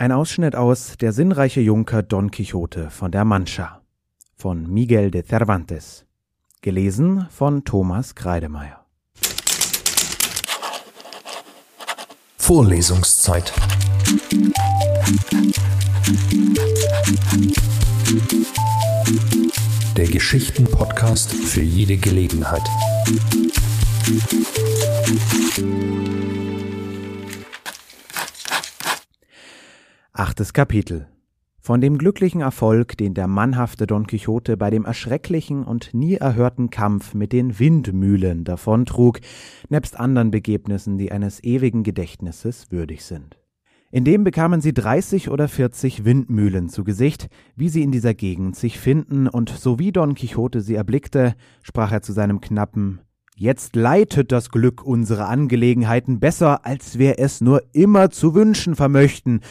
Ein Ausschnitt aus Der sinnreiche Junker Don Quixote von der Mancha von Miguel de Cervantes. Gelesen von Thomas Kreidemeier. Vorlesungszeit. Der Geschichten-Podcast für jede Gelegenheit. Achtes Kapitel von dem glücklichen Erfolg, den der mannhafte Don Quixote bei dem erschrecklichen und nie erhörten Kampf mit den Windmühlen davontrug, nebst anderen Begebnissen, die eines ewigen Gedächtnisses würdig sind. Indem bekamen sie dreißig oder vierzig Windmühlen zu Gesicht, wie sie in dieser Gegend sich finden, und so wie Don Quixote sie erblickte, sprach er zu seinem Knappen Jetzt leitet das Glück unsere Angelegenheiten besser, als wir es nur immer zu wünschen vermöchten,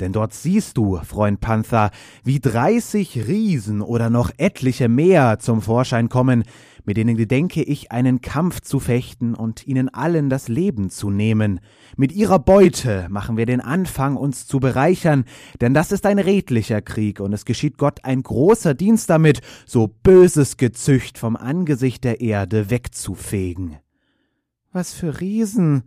denn dort siehst du, Freund Panther, wie dreißig Riesen oder noch etliche mehr zum Vorschein kommen, mit denen gedenke ich einen Kampf zu fechten und ihnen allen das Leben zu nehmen. Mit ihrer Beute machen wir den Anfang, uns zu bereichern, denn das ist ein redlicher Krieg, und es geschieht Gott ein großer Dienst damit, so böses Gezücht vom Angesicht der Erde wegzufegen. Was für Riesen,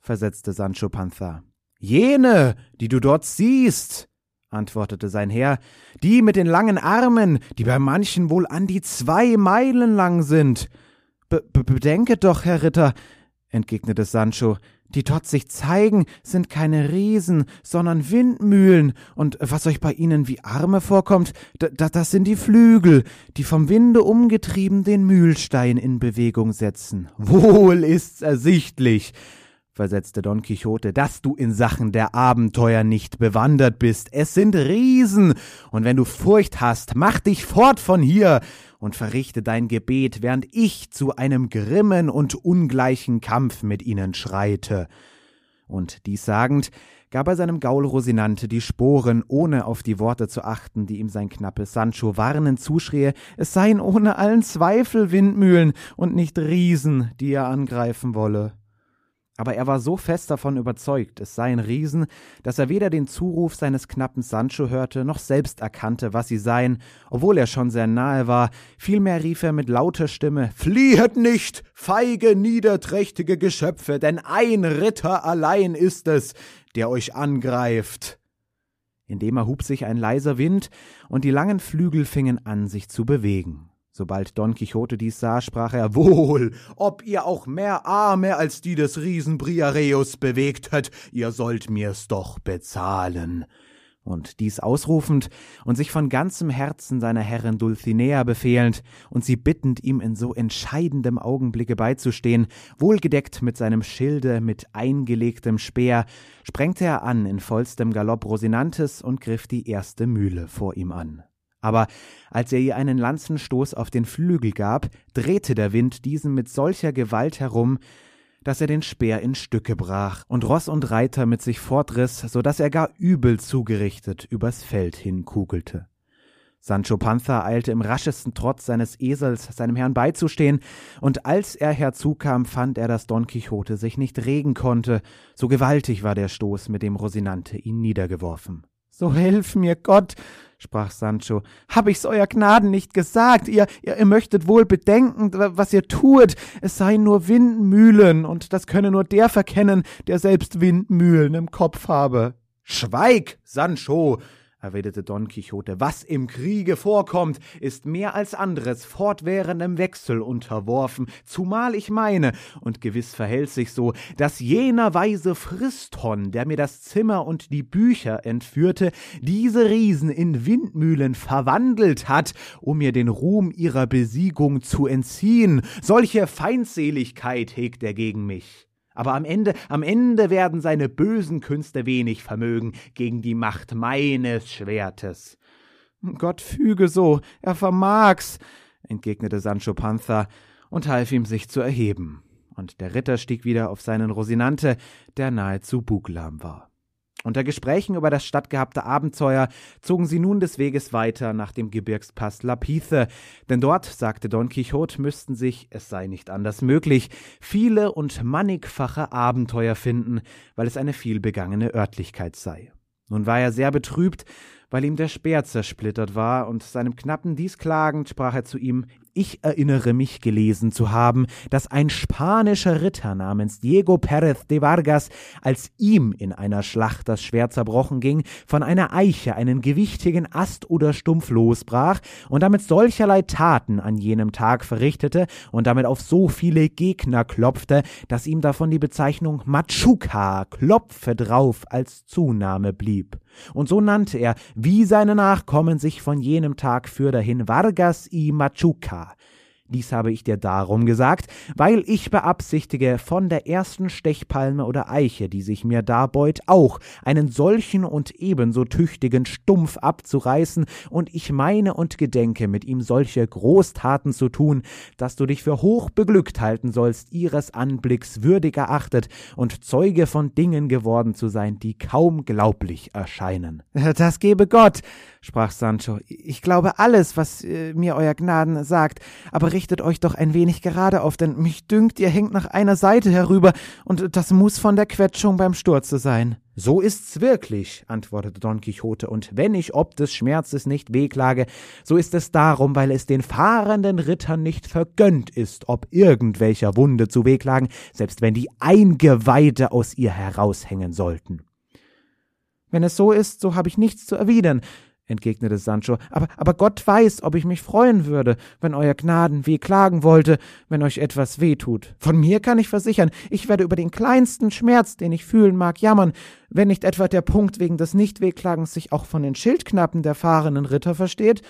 versetzte Sancho Panza. Jene, die du dort siehst, antwortete sein Herr, die mit den langen Armen, die bei manchen wohl an die zwei Meilen lang sind. Be bedenket doch, Herr Ritter, entgegnete Sancho, die dort sich zeigen, sind keine Riesen, sondern Windmühlen, und was euch bei ihnen wie Arme vorkommt, das sind die Flügel, die vom Winde umgetrieben den Mühlstein in Bewegung setzen. Wohl ist's ersichtlich, versetzte Don Quixote, dass du in Sachen der Abenteuer nicht bewandert bist. Es sind Riesen, und wenn du Furcht hast, mach dich fort von hier und verrichte dein Gebet, während ich zu einem grimmen und ungleichen Kampf mit ihnen schreite. Und dies sagend, gab er seinem Gaul Rosinante die Sporen, ohne auf die Worte zu achten, die ihm sein knappes Sancho warnend zuschrie, es seien ohne allen Zweifel Windmühlen und nicht Riesen, die er angreifen wolle. Aber er war so fest davon überzeugt, es seien Riesen, dass er weder den Zuruf seines knappen Sancho hörte, noch selbst erkannte, was sie seien, obwohl er schon sehr nahe war, vielmehr rief er mit lauter Stimme Fliehet nicht, feige, niederträchtige Geschöpfe, denn ein Ritter allein ist es, der euch angreift. Indem erhub sich ein leiser Wind, und die langen Flügel fingen an, sich zu bewegen. Sobald Don Quixote dies sah, sprach er Wohl, ob ihr auch mehr Arme als die des Riesen Briareus bewegtet, ihr sollt mir's doch bezahlen. Und dies ausrufend und sich von ganzem Herzen seiner Herrin Dulcinea befehlend und sie bittend, ihm in so entscheidendem Augenblicke beizustehen, wohlgedeckt mit seinem Schilde, mit eingelegtem Speer, sprengte er an in vollstem Galopp Rosinantes und griff die erste Mühle vor ihm an. Aber als er ihr einen Lanzenstoß auf den Flügel gab, drehte der Wind diesen mit solcher Gewalt herum, dass er den Speer in Stücke brach und Ross und Reiter mit sich fortriss, so dass er gar übel zugerichtet übers Feld hinkugelte. Sancho Panza eilte im raschesten Trotz seines Esels seinem Herrn beizustehen, und als er herzukam, fand er, dass Don Quixote sich nicht regen konnte, so gewaltig war der Stoß, mit dem Rosinante ihn niedergeworfen. So helf mir Gott, sprach Sancho, hab ich's euer Gnaden nicht gesagt, ihr, ihr, ihr möchtet wohl bedenken, was ihr tuet, es seien nur Windmühlen, und das könne nur der verkennen, der selbst Windmühlen im Kopf habe. Schweig, Sancho, erwiderte Don Quixote, was im Kriege vorkommt, ist mehr als anderes fortwährendem Wechsel unterworfen, zumal ich meine, und gewiss verhält sich so, dass jener weise Friston, der mir das Zimmer und die Bücher entführte, diese Riesen in Windmühlen verwandelt hat, um mir den Ruhm ihrer Besiegung zu entziehen. Solche Feindseligkeit hegt er gegen mich. Aber am Ende, am Ende werden seine bösen Künste wenig vermögen gegen die Macht meines Schwertes. Gott füge so, er vermag's, entgegnete Sancho Panza und half ihm sich zu erheben. Und der Ritter stieg wieder auf seinen Rosinante, der nahezu buglahm war. Unter Gesprächen über das stattgehabte Abenteuer zogen sie nun des Weges weiter nach dem Gebirgspass Lapithe, denn dort, sagte Don Quixote, müssten sich, es sei nicht anders möglich, viele und mannigfache Abenteuer finden, weil es eine vielbegangene Örtlichkeit sei. Nun war er sehr betrübt, weil ihm der Speer zersplittert war, und seinem Knappen dies klagend sprach er zu ihm ich erinnere mich gelesen zu haben, dass ein spanischer Ritter namens Diego Pérez de Vargas, als ihm in einer Schlacht das Schwert zerbrochen ging, von einer Eiche einen gewichtigen Ast oder Stumpf losbrach und damit solcherlei Taten an jenem Tag verrichtete und damit auf so viele Gegner klopfte, dass ihm davon die Bezeichnung Machuca, Klopfe drauf, als Zunahme blieb. Und so nannte er, wie seine Nachkommen sich von jenem Tag für dahin Vargas y Machuca, dies habe ich dir darum gesagt, weil ich beabsichtige, von der ersten Stechpalme oder Eiche, die sich mir darbeut, auch einen solchen und ebenso tüchtigen Stumpf abzureißen, und ich meine und gedenke, mit ihm solche Großtaten zu tun, dass du dich für hoch beglückt halten sollst, ihres Anblicks würdig erachtet und Zeuge von Dingen geworden zu sein, die kaum glaublich erscheinen. Das gebe Gott, sprach Sancho. Ich glaube alles, was äh, mir euer Gnaden sagt, aber richtet euch doch ein wenig gerade auf, denn mich dünkt, ihr hängt nach einer Seite herüber, und das muss von der Quetschung beim Sturze sein. So ist's wirklich, antwortete Don Quixote, und wenn ich ob des Schmerzes nicht wehklage, so ist es darum, weil es den fahrenden Rittern nicht vergönnt ist, ob irgendwelcher Wunde zu wehklagen, selbst wenn die Eingeweide aus ihr heraushängen sollten. Wenn es so ist, so habe ich nichts zu erwidern entgegnete Sancho, aber, aber Gott weiß, ob ich mich freuen würde, wenn euer Gnaden weh klagen wollte, wenn euch etwas weh tut. Von mir kann ich versichern, ich werde über den kleinsten Schmerz, den ich fühlen mag, jammern, wenn nicht etwa der Punkt wegen des Nichtwehklagens sich auch von den Schildknappen der fahrenden Ritter versteht,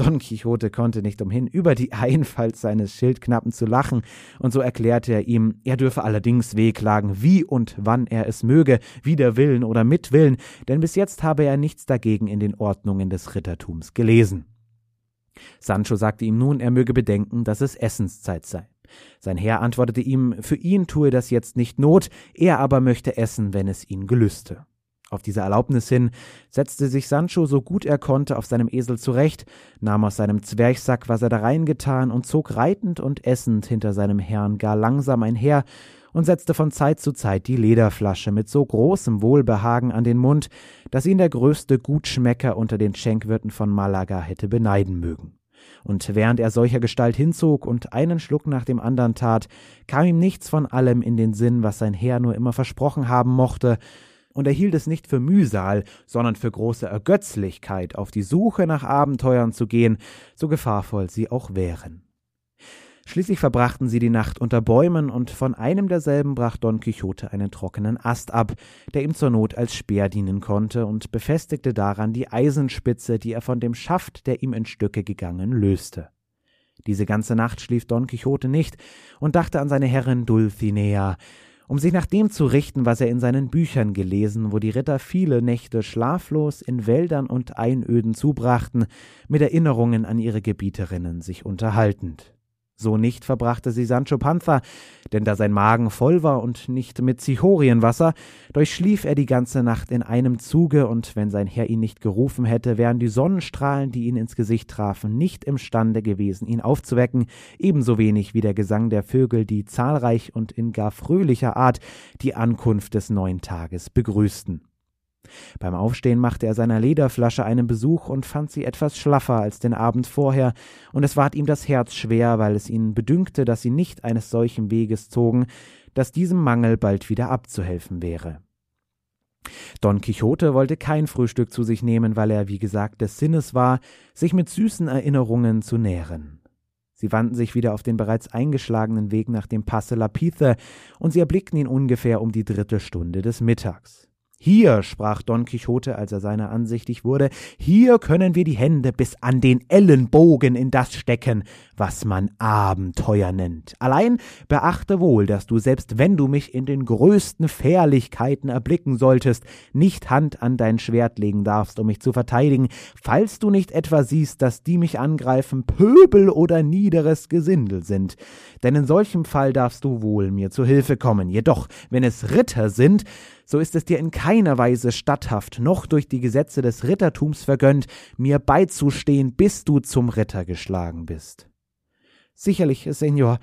Don Quixote konnte nicht umhin, über die Einfalt seines Schildknappen zu lachen, und so erklärte er ihm, er dürfe allerdings wehklagen, wie und wann er es möge, wider Willen oder mit Willen, denn bis jetzt habe er nichts dagegen in den Ordnungen des Rittertums gelesen. Sancho sagte ihm nun, er möge bedenken, dass es Essenszeit sei. Sein Herr antwortete ihm, für ihn tue das jetzt nicht Not, er aber möchte essen, wenn es ihn gelüste. Auf diese Erlaubnis hin setzte sich Sancho so gut er konnte auf seinem Esel zurecht, nahm aus seinem Zwerchsack, was er da reingetan, und zog reitend und essend hinter seinem Herrn gar langsam einher und setzte von Zeit zu Zeit die Lederflasche mit so großem Wohlbehagen an den Mund, dass ihn der größte Gutschmecker unter den Schenkwirten von Malaga hätte beneiden mögen. Und während er solcher Gestalt hinzog und einen Schluck nach dem andern tat, kam ihm nichts von allem in den Sinn, was sein Herr nur immer versprochen haben mochte, und er hielt es nicht für Mühsal, sondern für große Ergötzlichkeit, auf die Suche nach Abenteuern zu gehen, so gefahrvoll sie auch wären. Schließlich verbrachten sie die Nacht unter Bäumen, und von einem derselben brach Don Quixote einen trockenen Ast ab, der ihm zur Not als Speer dienen konnte, und befestigte daran die Eisenspitze, die er von dem Schaft, der ihm in Stücke gegangen, löste. Diese ganze Nacht schlief Don Quixote nicht und dachte an seine Herrin Dulcinea, um sich nach dem zu richten, was er in seinen Büchern gelesen, wo die Ritter viele Nächte schlaflos in Wäldern und Einöden zubrachten, mit Erinnerungen an ihre Gebieterinnen sich unterhaltend. So nicht verbrachte sie Sancho Panza, denn da sein Magen voll war und nicht mit Zichorienwasser, durchschlief er die ganze Nacht in einem Zuge, und wenn sein Herr ihn nicht gerufen hätte, wären die Sonnenstrahlen, die ihn ins Gesicht trafen, nicht imstande gewesen, ihn aufzuwecken, ebenso wenig wie der Gesang der Vögel, die zahlreich und in gar fröhlicher Art die Ankunft des neuen Tages begrüßten. Beim Aufstehen machte er seiner Lederflasche einen Besuch und fand sie etwas schlaffer als den Abend vorher, und es ward ihm das Herz schwer, weil es ihn bedünkte, dass sie nicht eines solchen Weges zogen, dass diesem Mangel bald wieder abzuhelfen wäre. Don Quixote wollte kein Frühstück zu sich nehmen, weil er, wie gesagt, des Sinnes war, sich mit süßen Erinnerungen zu nähren. Sie wandten sich wieder auf den bereits eingeschlagenen Weg nach dem Passe Lapithe, und sie erblickten ihn ungefähr um die dritte Stunde des Mittags. Hier, sprach Don Quixote, als er seiner ansichtig wurde, hier können wir die Hände bis an den Ellenbogen in das stecken, was man Abenteuer nennt. Allein beachte wohl, dass du, selbst wenn du mich in den größten Fährlichkeiten erblicken solltest, nicht Hand an dein Schwert legen darfst, um mich zu verteidigen, falls du nicht etwa siehst, dass die mich angreifen Pöbel oder niederes Gesindel sind. Denn in solchem Fall darfst du wohl mir zu Hilfe kommen. Jedoch, wenn es Ritter sind, so ist es dir in keiner Weise statthaft noch durch die Gesetze des Rittertums vergönnt, mir beizustehen, bis du zum Ritter geschlagen bist. Sicherlich, Senor,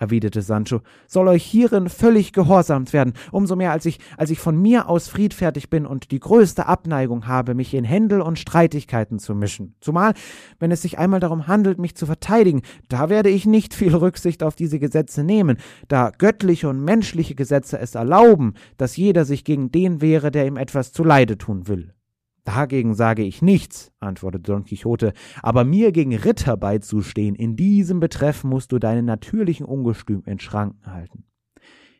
erwiderte Sancho, soll euch hierin völlig gehorsamt werden, umso mehr als ich, als ich von mir aus friedfertig bin und die größte Abneigung habe, mich in Händel und Streitigkeiten zu mischen. Zumal, wenn es sich einmal darum handelt, mich zu verteidigen, da werde ich nicht viel Rücksicht auf diese Gesetze nehmen, da göttliche und menschliche Gesetze es erlauben, dass jeder sich gegen den wehre, der ihm etwas zuleide tun will. Dagegen sage ich nichts, antwortete Don Quixote, aber mir gegen Ritter beizustehen, in diesem Betreff musst du deinen natürlichen Ungestüm in Schranken halten.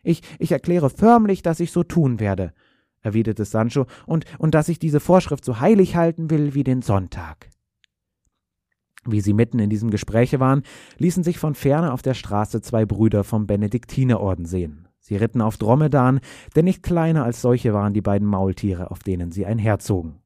Ich, ich erkläre förmlich, dass ich so tun werde, erwiderte Sancho, und, und dass ich diese Vorschrift so heilig halten will wie den Sonntag. Wie sie mitten in diesem Gespräche waren, ließen sich von ferne auf der Straße zwei Brüder vom Benediktinerorden sehen. Sie ritten auf Dromedaren, denn nicht kleiner als solche waren die beiden Maultiere, auf denen sie einherzogen.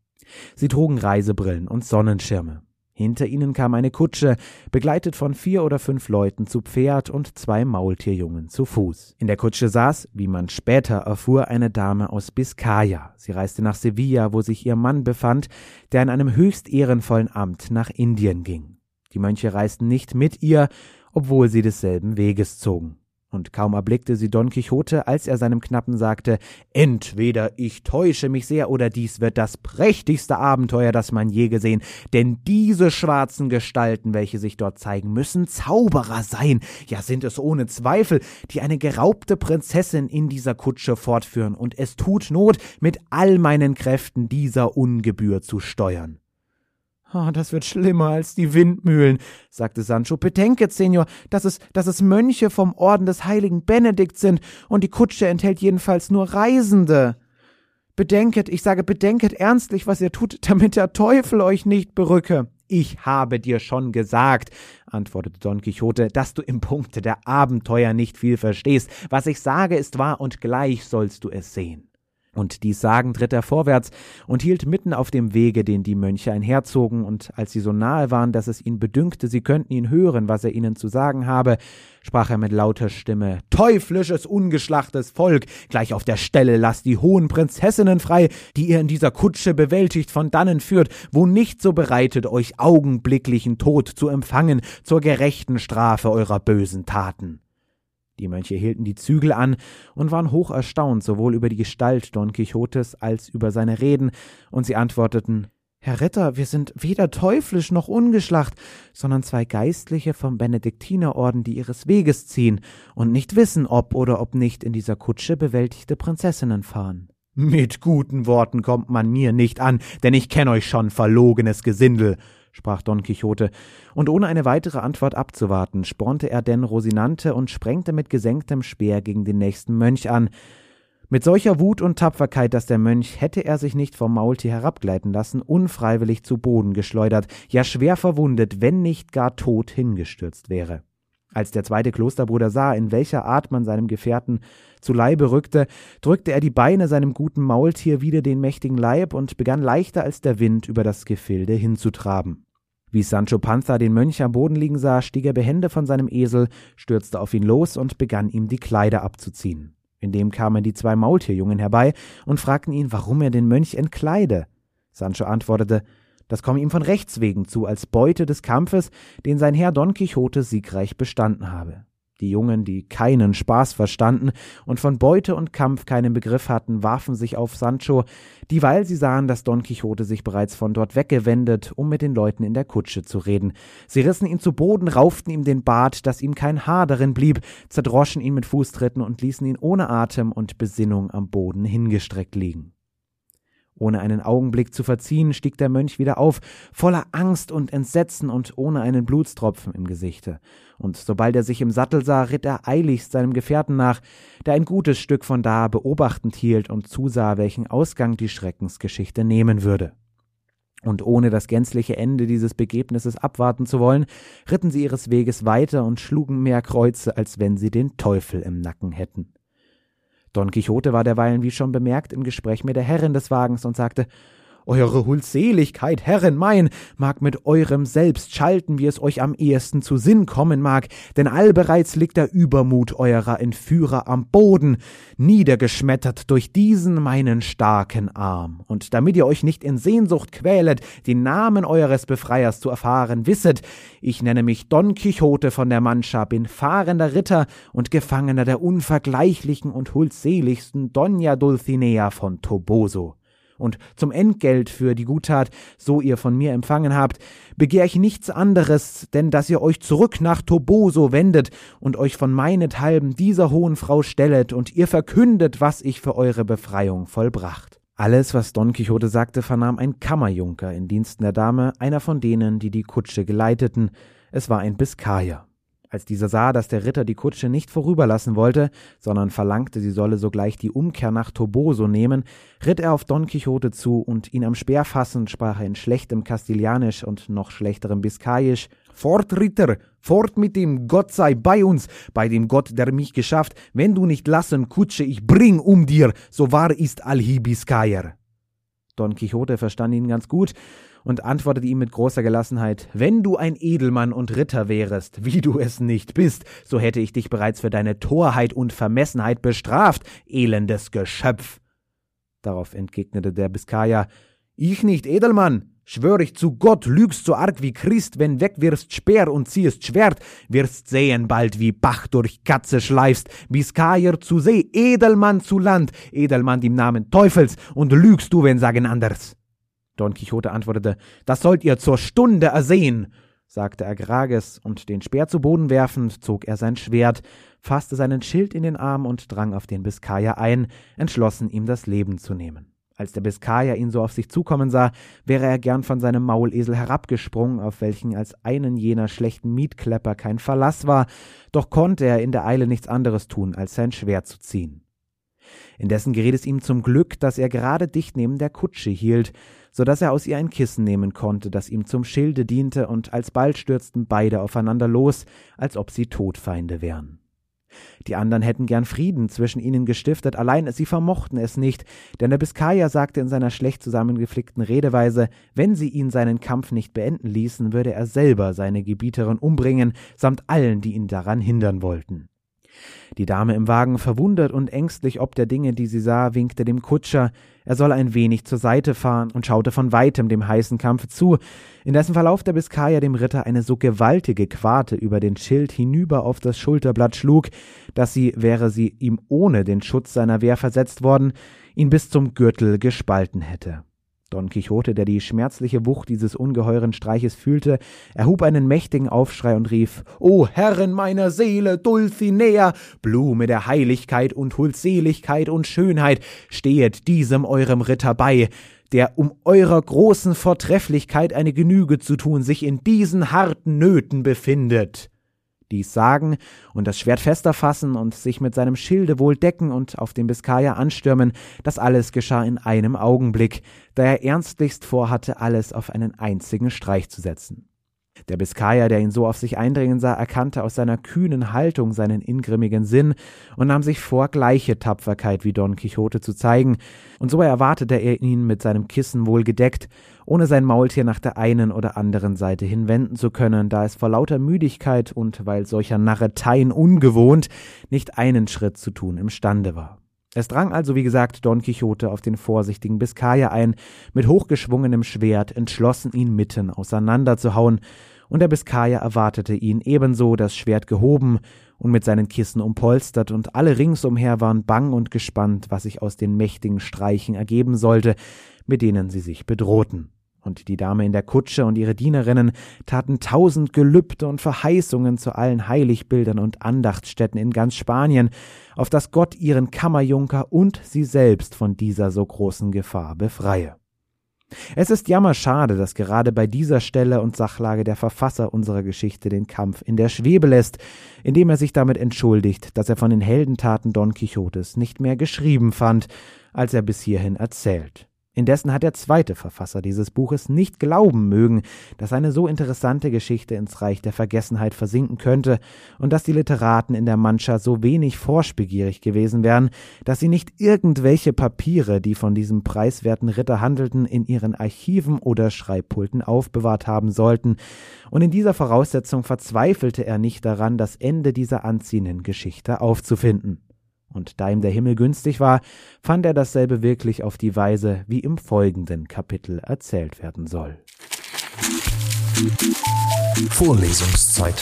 Sie trugen Reisebrillen und Sonnenschirme. Hinter ihnen kam eine Kutsche, begleitet von vier oder fünf Leuten zu Pferd und zwei Maultierjungen zu Fuß. In der Kutsche saß, wie man später erfuhr, eine Dame aus Biskaya. Sie reiste nach Sevilla, wo sich ihr Mann befand, der in einem höchst ehrenvollen Amt nach Indien ging. Die Mönche reisten nicht mit ihr, obwohl sie desselben Weges zogen und kaum erblickte sie Don Quixote, als er seinem Knappen sagte Entweder ich täusche mich sehr, oder dies wird das prächtigste Abenteuer, das man je gesehen, denn diese schwarzen Gestalten, welche sich dort zeigen, müssen Zauberer sein, ja sind es ohne Zweifel, die eine geraubte Prinzessin in dieser Kutsche fortführen, und es tut Not, mit all meinen Kräften dieser Ungebühr zu steuern. Oh, das wird schlimmer als die Windmühlen, sagte Sancho. Bedenket, Senor, dass es, dass es Mönche vom Orden des heiligen Benedikt sind, und die Kutsche enthält jedenfalls nur Reisende. Bedenket, ich sage, bedenket ernstlich, was ihr tut, damit der Teufel euch nicht berücke. Ich habe dir schon gesagt, antwortete Don Quixote, dass du im Punkte der Abenteuer nicht viel verstehst. Was ich sage, ist wahr, und gleich sollst du es sehen. Und dies sagend ritt er vorwärts und hielt mitten auf dem Wege, den die Mönche einherzogen, und als sie so nahe waren, dass es ihn bedünkte, sie könnten ihn hören, was er ihnen zu sagen habe, sprach er mit lauter Stimme Teuflisches, ungeschlachtes Volk, gleich auf der Stelle lasst die hohen Prinzessinnen frei, die ihr in dieser Kutsche bewältigt von dannen führt, wo nicht so bereitet, euch augenblicklichen Tod zu empfangen zur gerechten Strafe eurer bösen Taten. Die Mönche hielten die Zügel an und waren hoch erstaunt sowohl über die Gestalt Don Quixotes als über seine Reden, und sie antworteten Herr Ritter, wir sind weder teuflisch noch ungeschlacht, sondern zwei Geistliche vom Benediktinerorden, die ihres Weges ziehen und nicht wissen, ob oder ob nicht in dieser Kutsche bewältigte Prinzessinnen fahren. Mit guten Worten kommt man mir nicht an, denn ich kenn euch schon, verlogenes Gesindel, sprach Don Quixote, und ohne eine weitere Antwort abzuwarten, spornte er denn Rosinante und sprengte mit gesenktem Speer gegen den nächsten Mönch an. Mit solcher Wut und Tapferkeit, dass der Mönch, hätte er sich nicht vom Maultier herabgleiten lassen, unfreiwillig zu Boden geschleudert, ja schwer verwundet, wenn nicht gar tot hingestürzt wäre. Als der zweite Klosterbruder sah, in welcher Art man seinem Gefährten zu Leibe rückte, drückte er die Beine seinem guten Maultier wieder den mächtigen Leib und begann leichter als der Wind über das Gefilde hinzutraben. Wie Sancho Panza den Mönch am Boden liegen sah, stieg er behende von seinem Esel, stürzte auf ihn los und begann ihm die Kleider abzuziehen. Indem kamen die zwei Maultierjungen herbei und fragten ihn, warum er den Mönch entkleide. Sancho antwortete, das komme ihm von Rechts wegen zu, als Beute des Kampfes, den sein Herr Don Quixote siegreich bestanden habe. Die Jungen, die keinen Spaß verstanden und von Beute und Kampf keinen Begriff hatten, warfen sich auf Sancho, dieweil sie sahen, dass Don Quixote sich bereits von dort weggewendet, um mit den Leuten in der Kutsche zu reden. Sie rissen ihn zu Boden, rauften ihm den Bart, dass ihm kein Haar darin blieb, zerdroschen ihn mit Fußtritten und ließen ihn ohne Atem und Besinnung am Boden hingestreckt liegen. Ohne einen Augenblick zu verziehen, stieg der Mönch wieder auf, voller Angst und Entsetzen und ohne einen Blutstropfen im Gesichte. Und sobald er sich im Sattel sah, ritt er eiligst seinem Gefährten nach, der ein gutes Stück von da beobachtend hielt und zusah, welchen Ausgang die Schreckensgeschichte nehmen würde. Und ohne das gänzliche Ende dieses Begebnisses abwarten zu wollen, ritten sie ihres Weges weiter und schlugen mehr Kreuze, als wenn sie den Teufel im Nacken hätten. Don Quixote war derweilen, wie schon bemerkt, im Gespräch mit der Herrin des Wagens und sagte Eure Huldseligkeit, Herren mein, mag mit eurem Selbst schalten, wie es euch am ehesten zu Sinn kommen mag, denn allbereits liegt der Übermut eurer Entführer am Boden, niedergeschmettert durch diesen meinen starken Arm. Und damit ihr euch nicht in Sehnsucht quälet, den Namen eures Befreiers zu erfahren, wisset, ich nenne mich Don Quixote von der Mancha, bin fahrender Ritter und Gefangener der unvergleichlichen und huldseligsten Dona Dulcinea von Toboso. Und zum Entgelt für die Guttat, so ihr von mir empfangen habt, begehr ich nichts anderes, denn dass ihr euch zurück nach Toboso wendet und euch von meinethalben dieser hohen Frau stellet und ihr verkündet, was ich für eure Befreiung vollbracht. Alles, was Don Quixote sagte, vernahm ein Kammerjunker in Diensten der Dame, einer von denen, die die Kutsche geleiteten. Es war ein Biskayer. Als dieser sah, dass der Ritter die Kutsche nicht vorüberlassen wollte, sondern verlangte, sie solle sogleich die Umkehr nach Toboso nehmen, ritt er auf Don Quixote zu und ihn am Speer fassend sprach er in schlechtem Kastilianisch und noch schlechterem Biskayisch Fort, Ritter, fort mit dem Gott sei bei uns, bei dem Gott, der mich geschafft, wenn du nicht lassen, Kutsche, ich bring um dir, so wahr ist Alhibiskayer. Don Quixote verstand ihn ganz gut und antwortete ihm mit großer Gelassenheit Wenn du ein Edelmann und Ritter wärest, wie du es nicht bist, so hätte ich dich bereits für deine Torheit und Vermessenheit bestraft, elendes Geschöpf. Darauf entgegnete der Biskayer Ich nicht, Edelmann, Schwör ich zu Gott, lügst so arg wie Christ, wenn wegwirfst Speer und ziehst Schwert, wirst sehen bald, wie Bach durch Katze schleifst, Biskayer zu See, Edelmann zu Land, Edelmann im Namen Teufels, und lügst du, wenn sagen anders. Don Quixote antwortete, das sollt ihr zur Stunde ersehen, sagte Agrages, und den Speer zu Boden werfend, zog er sein Schwert, fasste seinen Schild in den Arm und drang auf den Biskayer ein, entschlossen, ihm das Leben zu nehmen. Als der Biskayer ihn so auf sich zukommen sah, wäre er gern von seinem Maulesel herabgesprungen, auf welchen als einen jener schlechten Mietklepper kein Verlass war, doch konnte er in der Eile nichts anderes tun, als sein Schwert zu ziehen. Indessen geriet es ihm zum Glück, dass er gerade dicht neben der Kutsche hielt, so dass er aus ihr ein Kissen nehmen konnte, das ihm zum Schilde diente, und alsbald stürzten beide aufeinander los, als ob sie Todfeinde wären. Die anderen hätten gern Frieden zwischen ihnen gestiftet, allein sie vermochten es nicht, denn der Biskayer sagte in seiner schlecht zusammengeflickten Redeweise, wenn sie ihn seinen Kampf nicht beenden ließen, würde er selber seine Gebieterin umbringen, samt allen, die ihn daran hindern wollten. Die Dame im Wagen, verwundert und ängstlich ob der Dinge, die sie sah, winkte dem Kutscher, er solle ein wenig zur Seite fahren und schaute von weitem dem heißen Kampfe zu, in dessen Verlauf der Biskayer dem Ritter eine so gewaltige Quarte über den Schild hinüber auf das Schulterblatt schlug, dass sie, wäre sie ihm ohne den Schutz seiner Wehr versetzt worden, ihn bis zum Gürtel gespalten hätte. Don Quixote, der die schmerzliche Wucht dieses ungeheuren Streiches fühlte, erhub einen mächtigen Aufschrei und rief O Herren meiner Seele, Dulcinea, Blume der Heiligkeit und Huldseligkeit und Schönheit, stehet diesem eurem Ritter bei, der um eurer großen Vortrefflichkeit eine Genüge zu tun sich in diesen harten Nöten befindet dies sagen und das Schwert fester fassen und sich mit seinem Schilde wohl decken und auf den Biskayer anstürmen, das alles geschah in einem Augenblick, da er ernstlichst vorhatte, alles auf einen einzigen Streich zu setzen. Der Biskayer, der ihn so auf sich eindringen sah, erkannte aus seiner kühnen Haltung seinen ingrimmigen Sinn und nahm sich vor, gleiche Tapferkeit wie Don Quixote zu zeigen, und so erwartete er ihn mit seinem Kissen wohl gedeckt, ohne sein Maultier nach der einen oder anderen Seite hinwenden zu können, da es vor lauter Müdigkeit und weil solcher Narreteien ungewohnt nicht einen Schritt zu tun imstande war. Es drang also, wie gesagt, Don Quixote auf den vorsichtigen Biskayer ein, mit hochgeschwungenem Schwert entschlossen, ihn mitten auseinanderzuhauen, und der Biskayer erwartete ihn ebenso, das Schwert gehoben und mit seinen Kissen umpolstert, und alle ringsumher waren bang und gespannt, was sich aus den mächtigen Streichen ergeben sollte, mit denen sie sich bedrohten. Und die Dame in der Kutsche und ihre Dienerinnen taten tausend Gelübde und Verheißungen zu allen Heiligbildern und Andachtsstätten in ganz Spanien, auf dass Gott ihren Kammerjunker und sie selbst von dieser so großen Gefahr befreie. Es ist jammerschade, dass gerade bei dieser Stelle und Sachlage der Verfasser unserer Geschichte den Kampf in der Schwebe lässt, indem er sich damit entschuldigt, dass er von den Heldentaten Don Quixotes nicht mehr geschrieben fand, als er bis hierhin erzählt. Indessen hat der zweite Verfasser dieses Buches nicht glauben mögen, dass eine so interessante Geschichte ins Reich der Vergessenheit versinken könnte und dass die Literaten in der Mancha so wenig forschbegierig gewesen wären, dass sie nicht irgendwelche Papiere, die von diesem preiswerten Ritter handelten, in ihren Archiven oder Schreibpulten aufbewahrt haben sollten, und in dieser Voraussetzung verzweifelte er nicht daran, das Ende dieser anziehenden Geschichte aufzufinden. Und da ihm der Himmel günstig war, fand er dasselbe wirklich auf die Weise, wie im folgenden Kapitel erzählt werden soll. Vorlesungszeit.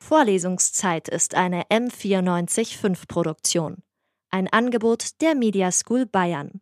Vorlesungszeit ist eine M945 Produktion. Ein Angebot der Media School Bayern.